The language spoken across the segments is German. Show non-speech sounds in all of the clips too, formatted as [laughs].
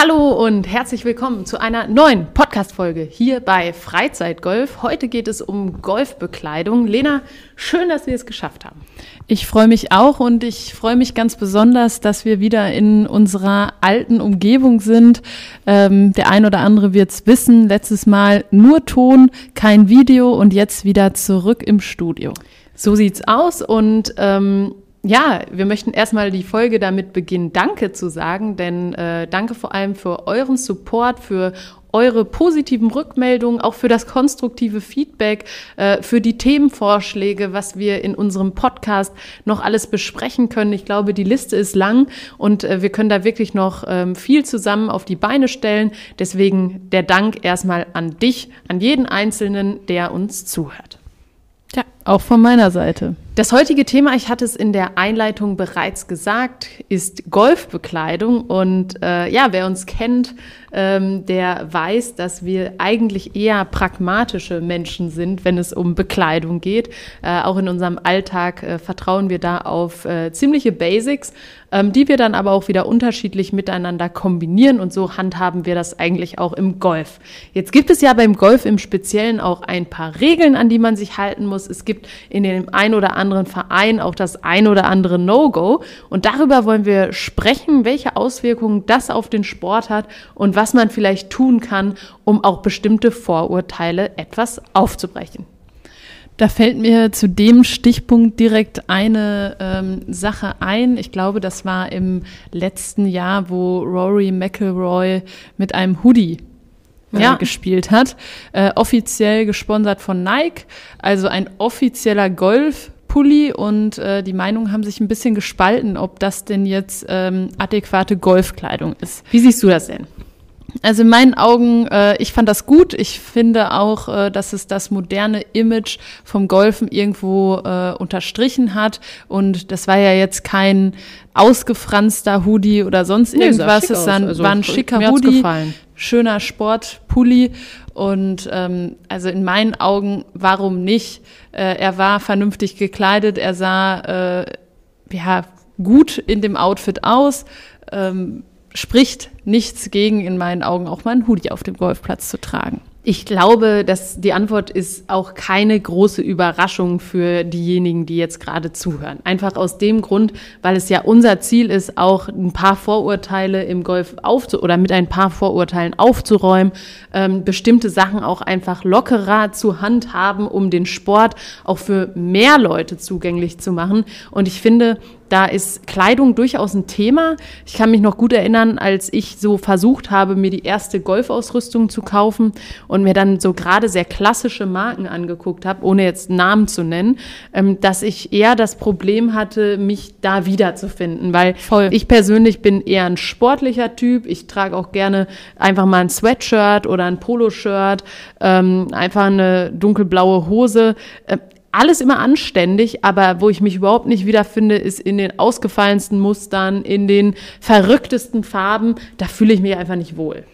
Hallo und herzlich willkommen zu einer neuen Podcast-Folge hier bei Freizeitgolf. Heute geht es um Golfbekleidung. Lena, schön, dass wir es geschafft haben. Ich freue mich auch und ich freue mich ganz besonders, dass wir wieder in unserer alten Umgebung sind. Ähm, der ein oder andere wird es wissen. Letztes Mal nur Ton, kein Video und jetzt wieder zurück im Studio. So sieht's aus und ähm, ja, wir möchten erstmal die Folge damit beginnen, Danke zu sagen, denn äh, danke vor allem für euren Support, für eure positiven Rückmeldungen, auch für das konstruktive Feedback, äh, für die Themenvorschläge, was wir in unserem Podcast noch alles besprechen können. Ich glaube, die Liste ist lang und äh, wir können da wirklich noch ähm, viel zusammen auf die Beine stellen. Deswegen der Dank erstmal an dich, an jeden Einzelnen, der uns zuhört. Ja, auch von meiner Seite. Das heutige Thema, ich hatte es in der Einleitung bereits gesagt, ist Golfbekleidung. Und äh, ja, wer uns kennt, ähm, der weiß, dass wir eigentlich eher pragmatische Menschen sind, wenn es um Bekleidung geht. Äh, auch in unserem Alltag äh, vertrauen wir da auf äh, ziemliche Basics, ähm, die wir dann aber auch wieder unterschiedlich miteinander kombinieren. Und so handhaben wir das eigentlich auch im Golf. Jetzt gibt es ja beim Golf im Speziellen auch ein paar Regeln, an die man sich halten muss. Es gibt in dem ein oder anderen Verein auch das ein oder andere No-Go. Und darüber wollen wir sprechen, welche Auswirkungen das auf den Sport hat und was man vielleicht tun kann, um auch bestimmte Vorurteile etwas aufzubrechen. Da fällt mir zu dem Stichpunkt direkt eine ähm, Sache ein. Ich glaube, das war im letzten Jahr, wo Rory McIlroy mit einem Hoodie äh, ja. gespielt hat. Äh, offiziell gesponsert von Nike, also ein offizieller Golf Pulli und äh, die Meinungen haben sich ein bisschen gespalten, ob das denn jetzt ähm, adäquate Golfkleidung ist. Wie siehst du das denn? Also in meinen Augen, äh, ich fand das gut. Ich finde auch, äh, dass es das moderne Image vom Golfen irgendwo äh, unterstrichen hat. Und das war ja jetzt kein ausgefranster Hoodie oder sonst nee, irgendwas. Es dann, also, war ein schicker Hoodie, schöner Sportpulli. Und ähm, also in meinen Augen, warum nicht? Äh, er war vernünftig gekleidet, er sah äh, ja gut in dem Outfit aus. Ähm, spricht nichts gegen, in meinen Augen auch mal einen Hoodie auf dem Golfplatz zu tragen. Ich glaube, dass die Antwort ist auch keine große Überraschung für diejenigen, die jetzt gerade zuhören. Einfach aus dem Grund, weil es ja unser Ziel ist, auch ein paar Vorurteile im Golf aufzu oder mit ein paar Vorurteilen aufzuräumen, ähm, bestimmte Sachen auch einfach lockerer zu handhaben, um den Sport auch für mehr Leute zugänglich zu machen. Und ich finde, da ist Kleidung durchaus ein Thema. Ich kann mich noch gut erinnern, als ich so versucht habe, mir die erste Golfausrüstung zu kaufen und mir dann so gerade sehr klassische Marken angeguckt habe, ohne jetzt Namen zu nennen, ähm, dass ich eher das Problem hatte, mich da wiederzufinden, weil Voll. ich persönlich bin eher ein sportlicher Typ. Ich trage auch gerne einfach mal ein Sweatshirt oder ein Poloshirt, ähm, einfach eine dunkelblaue Hose. Alles immer anständig, aber wo ich mich überhaupt nicht wiederfinde, ist in den ausgefallensten Mustern, in den verrücktesten Farben. Da fühle ich mich einfach nicht wohl.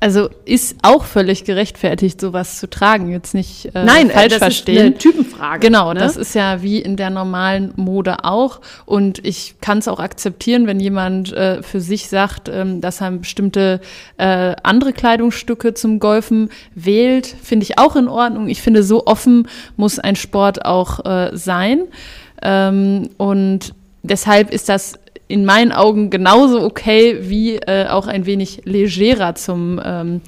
Also ist auch völlig gerechtfertigt, sowas zu tragen. Jetzt nicht äh, Nein, falsch das verstehen. Ist eine Typenfrage. Genau, ne? das ist ja wie in der normalen Mode auch. Und ich kann es auch akzeptieren, wenn jemand äh, für sich sagt, ähm, dass er bestimmte äh, andere Kleidungsstücke zum Golfen wählt, finde ich auch in Ordnung. Ich finde, so offen muss ein Sport auch äh, sein. Ähm, und deshalb ist das in meinen Augen genauso okay wie äh, auch ein wenig legerer zum ähm,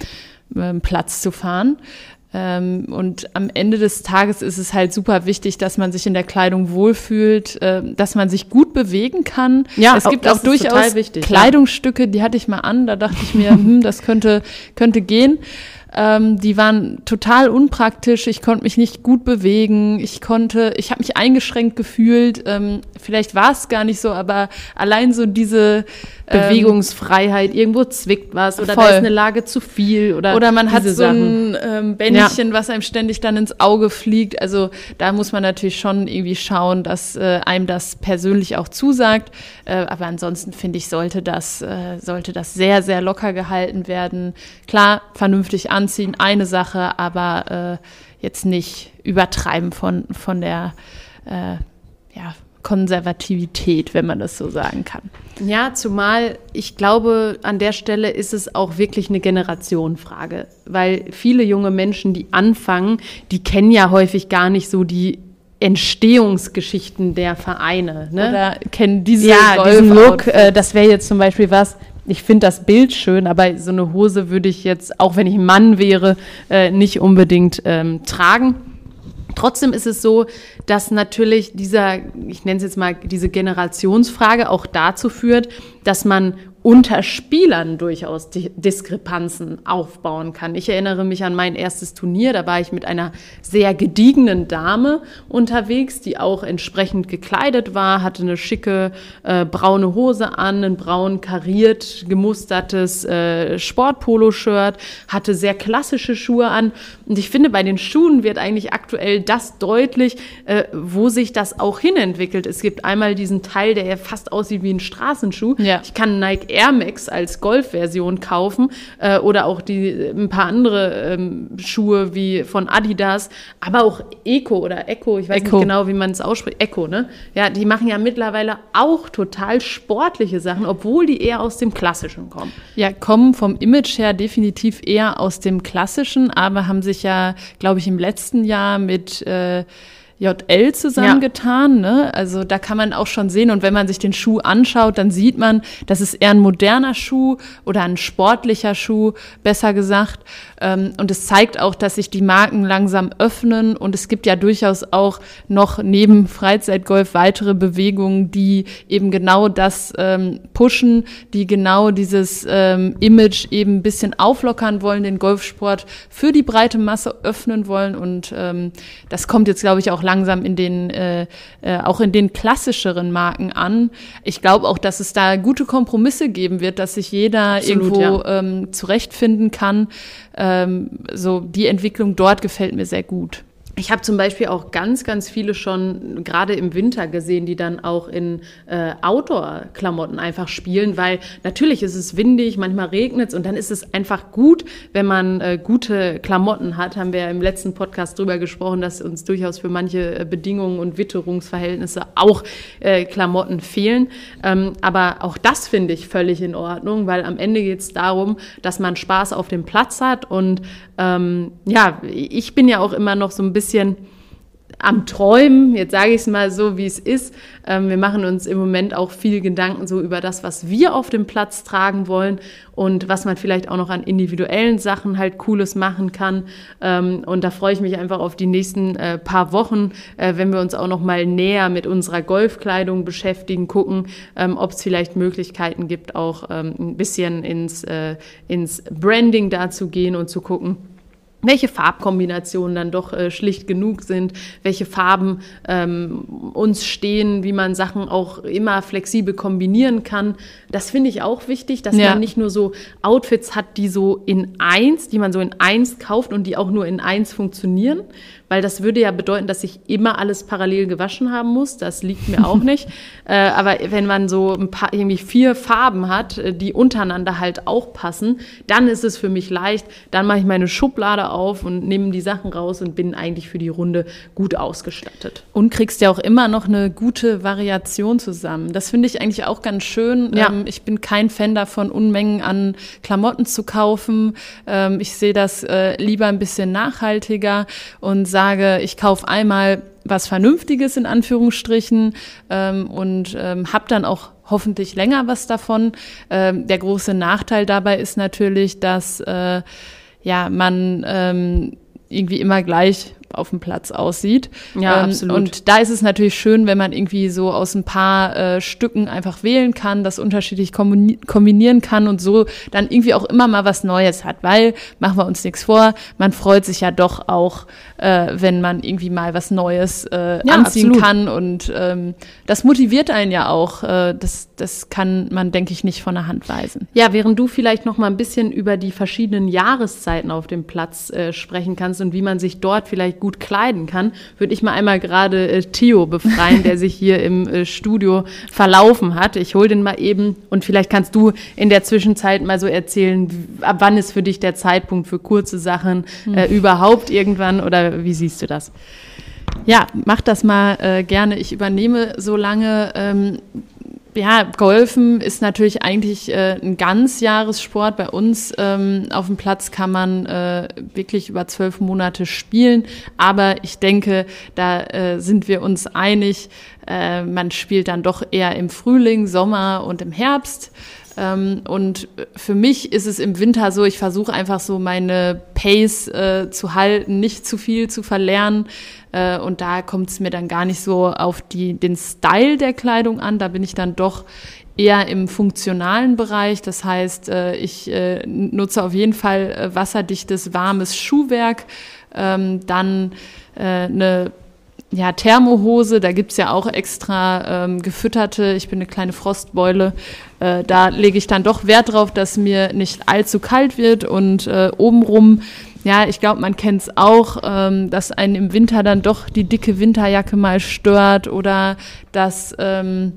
ähm, Platz zu fahren. Ähm, und am Ende des Tages ist es halt super wichtig, dass man sich in der Kleidung wohlfühlt, äh, dass man sich gut bewegen kann. Ja, es gibt auch, auch durchaus wichtig, Kleidungsstücke, die hatte ich mal an, da dachte ich mir, hm, das könnte, könnte gehen. Ähm, die waren total unpraktisch. Ich konnte mich nicht gut bewegen. Ich konnte, ich habe mich eingeschränkt gefühlt. Ähm, vielleicht war es gar nicht so, aber allein so diese ähm, Bewegungsfreiheit, irgendwo zwickt was oder voll. da ist eine Lage zu viel oder oder man hat so Sachen. ein ähm, Bändchen, ja. was einem ständig dann ins Auge fliegt. Also da muss man natürlich schon irgendwie schauen, dass äh, einem das persönlich auch zusagt. Äh, aber ansonsten finde ich sollte das äh, sollte das sehr sehr locker gehalten werden. Klar, vernünftig anziehen, eine Sache, aber äh, jetzt nicht übertreiben von von der äh, ja, Konservativität, wenn man das so sagen kann. Ja, zumal ich glaube, an der Stelle ist es auch wirklich eine Generationenfrage, weil viele junge Menschen, die anfangen, die kennen ja häufig gar nicht so die Entstehungsgeschichten der Vereine. Ne? Oder kennen diese ja, diesen Look. Äh, das wäre jetzt zum Beispiel was, ich finde das Bild schön, aber so eine Hose würde ich jetzt, auch wenn ich Mann wäre, äh, nicht unbedingt ähm, tragen. Trotzdem ist es so, dass natürlich dieser, ich nenne es jetzt mal, diese Generationsfrage auch dazu führt, dass man unter Spielern durchaus Diskrepanzen aufbauen kann. Ich erinnere mich an mein erstes Turnier, da war ich mit einer sehr gediegenen Dame unterwegs, die auch entsprechend gekleidet war, hatte eine schicke äh, braune Hose an, ein braun kariert gemustertes äh, Sportpolo-Shirt, hatte sehr klassische Schuhe an. Und ich finde, bei den Schuhen wird eigentlich aktuell das deutlich, äh, wo sich das auch hinentwickelt. Es gibt einmal diesen Teil, der ja fast aussieht wie ein Straßenschuh. Ja. Ich kann Nike Air Max als Golf-Version kaufen äh, oder auch die, ein paar andere ähm, Schuhe wie von Adidas, aber auch Eco oder Echo, ich weiß Echo. nicht genau, wie man es ausspricht, Echo, ne? Ja, die machen ja mittlerweile auch total sportliche Sachen, obwohl die eher aus dem Klassischen kommen. Ja, kommen vom Image her definitiv eher aus dem Klassischen, aber haben sich ja, glaube ich, im letzten Jahr mit äh, JL zusammengetan. Ja. Ne? Also da kann man auch schon sehen. Und wenn man sich den Schuh anschaut, dann sieht man, das ist eher ein moderner Schuh oder ein sportlicher Schuh, besser gesagt. Ähm, und es zeigt auch, dass sich die Marken langsam öffnen. Und es gibt ja durchaus auch noch neben Freizeitgolf weitere Bewegungen, die eben genau das ähm, pushen, die genau dieses ähm, Image eben ein bisschen auflockern wollen, den Golfsport für die breite Masse öffnen wollen. Und das kommt jetzt, glaube ich, auch langsam in den, äh, äh, auch in den klassischeren Marken an. Ich glaube auch, dass es da gute Kompromisse geben wird, dass sich jeder Absolut, irgendwo ja. ähm, zurechtfinden kann. Ähm, so die Entwicklung dort gefällt mir sehr gut. Ich habe zum Beispiel auch ganz, ganz viele schon gerade im Winter gesehen, die dann auch in äh, Outdoor-Klamotten einfach spielen, weil natürlich ist es windig, manchmal regnet es und dann ist es einfach gut, wenn man äh, gute Klamotten hat. Haben wir im letzten Podcast drüber gesprochen, dass uns durchaus für manche äh, Bedingungen und Witterungsverhältnisse auch äh, Klamotten fehlen. Ähm, aber auch das finde ich völlig in Ordnung, weil am Ende geht es darum, dass man Spaß auf dem Platz hat und ähm, ja, ich bin ja auch immer noch so ein bisschen bisschen am Träumen, jetzt sage ich es mal so, wie es ist. Ähm, wir machen uns im Moment auch viel Gedanken so über das, was wir auf dem Platz tragen wollen und was man vielleicht auch noch an individuellen Sachen halt Cooles machen kann. Ähm, und da freue ich mich einfach auf die nächsten äh, paar Wochen, äh, wenn wir uns auch noch mal näher mit unserer Golfkleidung beschäftigen, gucken, ähm, ob es vielleicht Möglichkeiten gibt, auch ein bisschen ins, äh, ins Branding da zu gehen und zu gucken, welche Farbkombinationen dann doch äh, schlicht genug sind, welche Farben ähm, uns stehen, wie man Sachen auch immer flexibel kombinieren kann. Das finde ich auch wichtig, dass ja. man nicht nur so Outfits hat, die so in eins, die man so in eins kauft und die auch nur in eins funktionieren, weil das würde ja bedeuten, dass ich immer alles parallel gewaschen haben muss. Das liegt mir auch [laughs] nicht. Äh, aber wenn man so ein paar, irgendwie vier Farben hat, äh, die untereinander halt auch passen, dann ist es für mich leicht. Dann mache ich meine Schublade auf und nehme die Sachen raus und bin eigentlich für die Runde gut ausgestattet. Und kriegst ja auch immer noch eine gute Variation zusammen. Das finde ich eigentlich auch ganz schön. Ja. Ähm, ich bin kein Fan davon, Unmengen an Klamotten zu kaufen. Ähm, ich sehe das äh, lieber ein bisschen nachhaltiger und sage, sage, ich kaufe einmal was Vernünftiges in Anführungsstrichen ähm, und ähm, habe dann auch hoffentlich länger was davon. Ähm, der große Nachteil dabei ist natürlich, dass äh, ja man ähm, irgendwie immer gleich auf dem Platz aussieht. Ja, ähm, absolut. Und da ist es natürlich schön, wenn man irgendwie so aus ein paar äh, Stücken einfach wählen kann, das unterschiedlich kombinieren kann und so dann irgendwie auch immer mal was Neues hat, weil, machen wir uns nichts vor, man freut sich ja doch auch, äh, wenn man irgendwie mal was Neues äh, ja, anziehen absolut. kann und ähm, das motiviert einen ja auch. Äh, das, das kann man, denke ich, nicht von der Hand weisen. Ja, während du vielleicht noch mal ein bisschen über die verschiedenen Jahreszeiten auf dem Platz äh, sprechen kannst und wie man sich dort vielleicht gut kleiden kann, würde ich mal einmal gerade äh, Theo befreien, der sich hier im äh, Studio verlaufen hat. Ich hole den mal eben und vielleicht kannst du in der Zwischenzeit mal so erzählen, ab wann ist für dich der Zeitpunkt für kurze Sachen hm. äh, überhaupt irgendwann oder wie siehst du das? Ja, mach das mal äh, gerne. Ich übernehme so lange. Ähm, ja, Golfen ist natürlich eigentlich äh, ein Ganzjahressport. Bei uns ähm, auf dem Platz kann man äh, wirklich über zwölf Monate spielen. Aber ich denke, da äh, sind wir uns einig. Äh, man spielt dann doch eher im Frühling, Sommer und im Herbst. Ähm, und für mich ist es im Winter so, ich versuche einfach so meine Pace äh, zu halten, nicht zu viel zu verlernen. Äh, und da kommt es mir dann gar nicht so auf die, den Style der Kleidung an. Da bin ich dann doch eher im funktionalen Bereich. Das heißt, äh, ich äh, nutze auf jeden Fall äh, wasserdichtes, warmes Schuhwerk. Ähm, dann äh, eine ja, Thermohose, da gibt's ja auch extra ähm, gefütterte, ich bin eine kleine Frostbeule, äh, da lege ich dann doch Wert drauf, dass mir nicht allzu kalt wird und äh, obenrum, ja, ich glaube, man kennt's auch, ähm, dass einen im Winter dann doch die dicke Winterjacke mal stört oder dass... Ähm,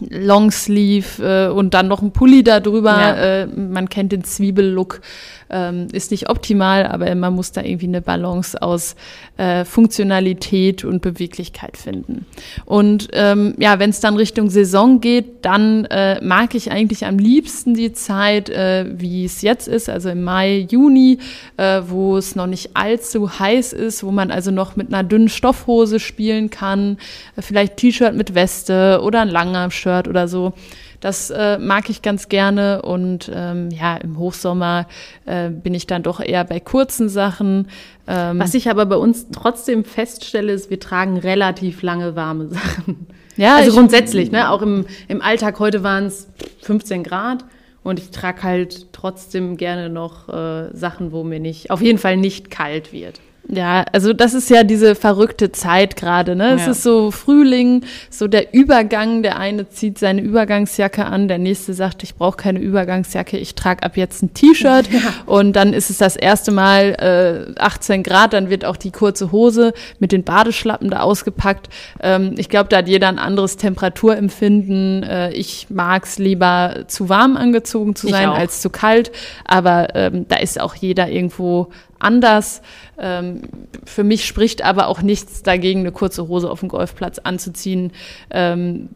Longsleeve äh, und dann noch ein Pulli darüber. Ja. Äh, man kennt den Zwiebellook ähm, ist nicht optimal, aber man muss da irgendwie eine Balance aus äh, Funktionalität und Beweglichkeit finden. Und ähm, ja, wenn es dann Richtung Saison geht, dann äh, mag ich eigentlich am liebsten die Zeit, äh, wie es jetzt ist, also im Mai, Juni, äh, wo es noch nicht allzu heiß ist, wo man also noch mit einer dünnen Stoffhose spielen kann, äh, vielleicht T-Shirt mit Weste oder ein langer Shirt oder so. Das äh, mag ich ganz gerne und ähm, ja, im Hochsommer äh, bin ich dann doch eher bei kurzen Sachen. Ähm, Was ich aber bei uns trotzdem feststelle, ist, wir tragen relativ lange warme [laughs] Sachen. Ja, also grundsätzlich, ne? Auch im, im Alltag heute waren es 15 Grad. Und ich trage halt trotzdem gerne noch äh, Sachen, wo mir nicht, auf jeden Fall nicht kalt wird. Ja, also das ist ja diese verrückte Zeit gerade, ne? Es ja. ist so Frühling, so der Übergang, der eine zieht seine Übergangsjacke an, der nächste sagt, ich brauche keine Übergangsjacke, ich trage ab jetzt ein T-Shirt [laughs] ja. und dann ist es das erste Mal äh, 18 Grad, dann wird auch die kurze Hose mit den Badeschlappen da ausgepackt. Ähm, ich glaube, da hat jeder ein anderes Temperaturempfinden. Äh, ich mag's lieber zu warm angezogen zu sein als zu kalt, aber ähm, da ist auch jeder irgendwo anders. Ähm, für mich spricht aber auch nichts dagegen, eine kurze Hose auf dem Golfplatz anzuziehen. Ähm,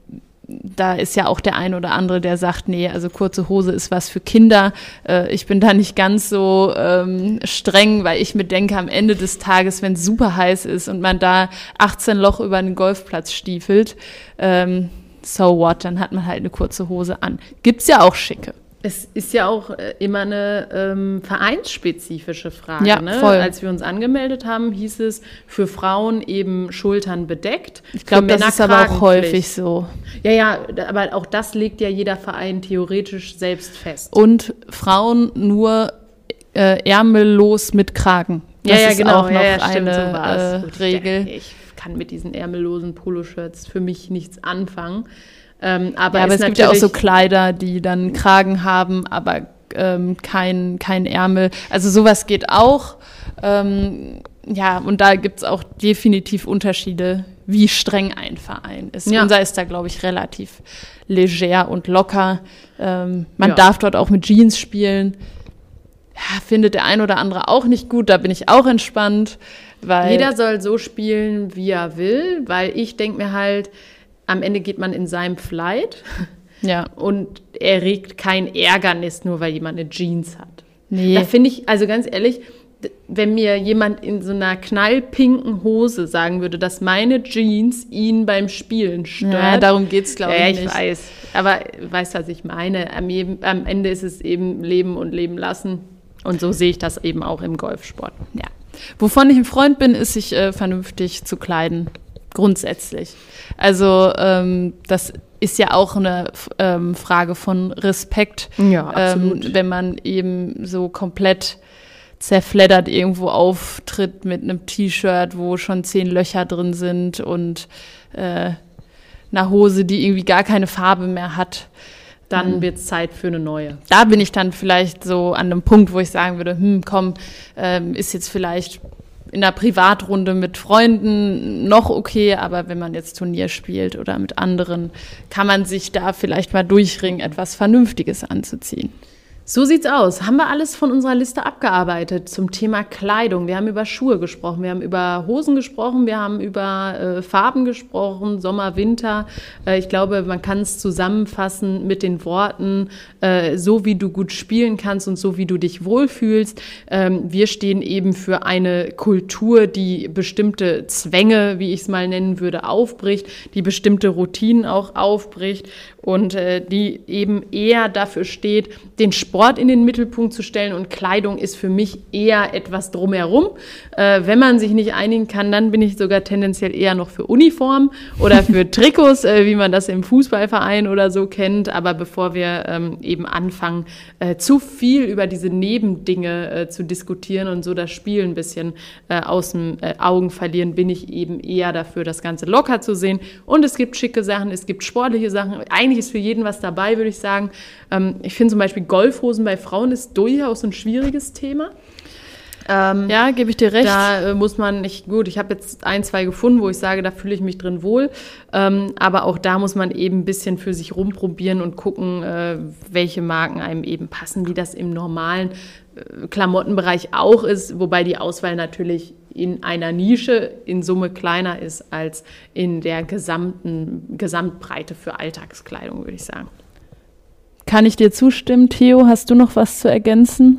da ist ja auch der ein oder andere, der sagt, nee, also kurze Hose ist was für Kinder. Äh, ich bin da nicht ganz so ähm, streng, weil ich mir denke, am Ende des Tages, wenn es super heiß ist und man da 18 Loch über den Golfplatz stiefelt, ähm, so what, dann hat man halt eine kurze Hose an. Gibt's ja auch schicke. Es ist ja auch äh, immer eine ähm, vereinsspezifische Frage. Ja, ne? voll. Als wir uns angemeldet haben, hieß es für Frauen eben Schultern bedeckt. Ich glaube, das ist aber auch häufig so. Ja, ja, aber auch das legt ja jeder Verein theoretisch selbst fest. Und Frauen nur äh, ärmellos mit Kragen. Das ja, ja, genau. Auch noch ja, ja, eine äh, Regel. Ich kann mit diesen ärmellosen Poloshirts für mich nichts anfangen. Ähm, aber, ja, aber es gibt ja auch so Kleider, die dann Kragen haben, aber ähm, kein, kein Ärmel. Also sowas geht auch. Ähm, ja, und da gibt's auch definitiv Unterschiede, wie streng ein Verein ist. Ja. Unser ist da, glaube ich, relativ leger und locker. Ähm, man ja. darf dort auch mit Jeans spielen. Ja, findet der ein oder andere auch nicht gut, da bin ich auch entspannt. Weil Jeder soll so spielen, wie er will, weil ich denke mir halt, am Ende geht man in seinem Flight. [laughs] Ja. Und er regt kein Ärgernis, nur weil jemand eine Jeans hat. Nee. Da finde ich, also ganz ehrlich, wenn mir jemand in so einer knallpinken Hose sagen würde, dass meine Jeans ihn beim Spielen stört. Ja, darum geht es, glaube ja, ich, nicht. ich weiß. Aber weißt du, was ich meine? Am, am, Ende ist es eben Leben und Leben lassen. Und so sehe ich das eben auch im Golfsport. Ja. Wovon ich ein Freund bin, ist, sich äh, vernünftig zu kleiden grundsätzlich. Also ähm, das ist ja auch eine ähm, Frage von Respekt, ja, absolut. Ähm, wenn man eben so komplett zerfleddert irgendwo auftritt mit einem T-Shirt, wo schon zehn Löcher drin sind und äh, einer Hose, die irgendwie gar keine Farbe mehr hat. Dann mhm. wird es Zeit für eine neue. Da bin ich dann vielleicht so an einem Punkt, wo ich sagen würde, hm, komm, ähm, ist jetzt vielleicht in der Privatrunde mit Freunden noch okay, aber wenn man jetzt Turnier spielt oder mit anderen, kann man sich da vielleicht mal durchringen, etwas Vernünftiges anzuziehen. So sieht's aus. Haben wir alles von unserer Liste abgearbeitet zum Thema Kleidung. Wir haben über Schuhe gesprochen, wir haben über Hosen gesprochen, wir haben über äh, Farben gesprochen, Sommer, Winter. Äh, ich glaube, man kann es zusammenfassen mit den Worten, äh, so wie du gut spielen kannst und so wie du dich wohlfühlst. Ähm, wir stehen eben für eine Kultur, die bestimmte Zwänge, wie ich es mal nennen würde, aufbricht, die bestimmte Routinen auch aufbricht und äh, die eben eher dafür steht, den Sport in den Mittelpunkt zu stellen und Kleidung ist für mich eher etwas drumherum. Äh, wenn man sich nicht einigen kann, dann bin ich sogar tendenziell eher noch für Uniform oder für [laughs] Trikots, äh, wie man das im Fußballverein oder so kennt. Aber bevor wir ähm, eben anfangen, äh, zu viel über diese Nebendinge äh, zu diskutieren und so das Spiel ein bisschen äh, aus den Augen verlieren, bin ich eben eher dafür, das Ganze locker zu sehen. Und es gibt schicke Sachen, es gibt sportliche Sachen. Eigentlich eigentlich ist für jeden was dabei, würde ich sagen. Ähm, ich finde zum Beispiel Golfhosen bei Frauen ist durchaus ein schwieriges Thema. Ähm, ja, gebe ich dir recht. Da äh, muss man nicht, gut, ich habe jetzt ein, zwei gefunden, wo ich sage, da fühle ich mich drin wohl. Ähm, aber auch da muss man eben ein bisschen für sich rumprobieren und gucken, äh, welche Marken einem eben passen, wie das im normalen äh, Klamottenbereich auch ist, wobei die Auswahl natürlich in einer Nische in Summe kleiner ist als in der gesamten Gesamtbreite für Alltagskleidung, würde ich sagen. Kann ich dir zustimmen, Theo? Hast du noch was zu ergänzen?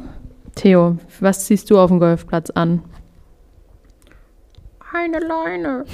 Theo, was ziehst du auf dem Golfplatz an? Eine Leine.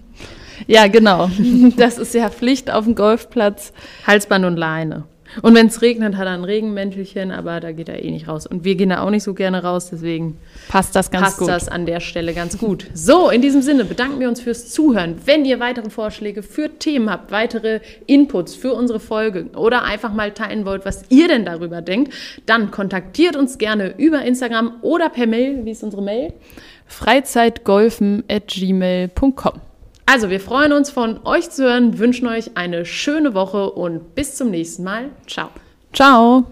[laughs] ja, genau. [laughs] Das ist ja Pflicht auf dem Golfplatz. Halsband und Leine. Und wenn es regnet, hat er ein Regenmäntelchen, aber da geht er eh nicht raus. Und wir gehen da auch nicht so gerne raus, deswegen passt das ganz passt gut. das an der Stelle ganz gut. So, in diesem Sinne bedanken wir uns fürs Zuhören. Wenn ihr weitere Vorschläge für Themen habt, weitere Inputs für unsere Folge oder einfach mal teilen wollt, was ihr denn darüber denkt, dann kontaktiert uns gerne über Instagram oder per Mail. Wie ist unsere Mail? freizeitgolfen at gmail.com. Also, wir freuen uns von euch zu hören, wünschen euch eine schöne Woche und bis zum nächsten Mal. Ciao. Ciao.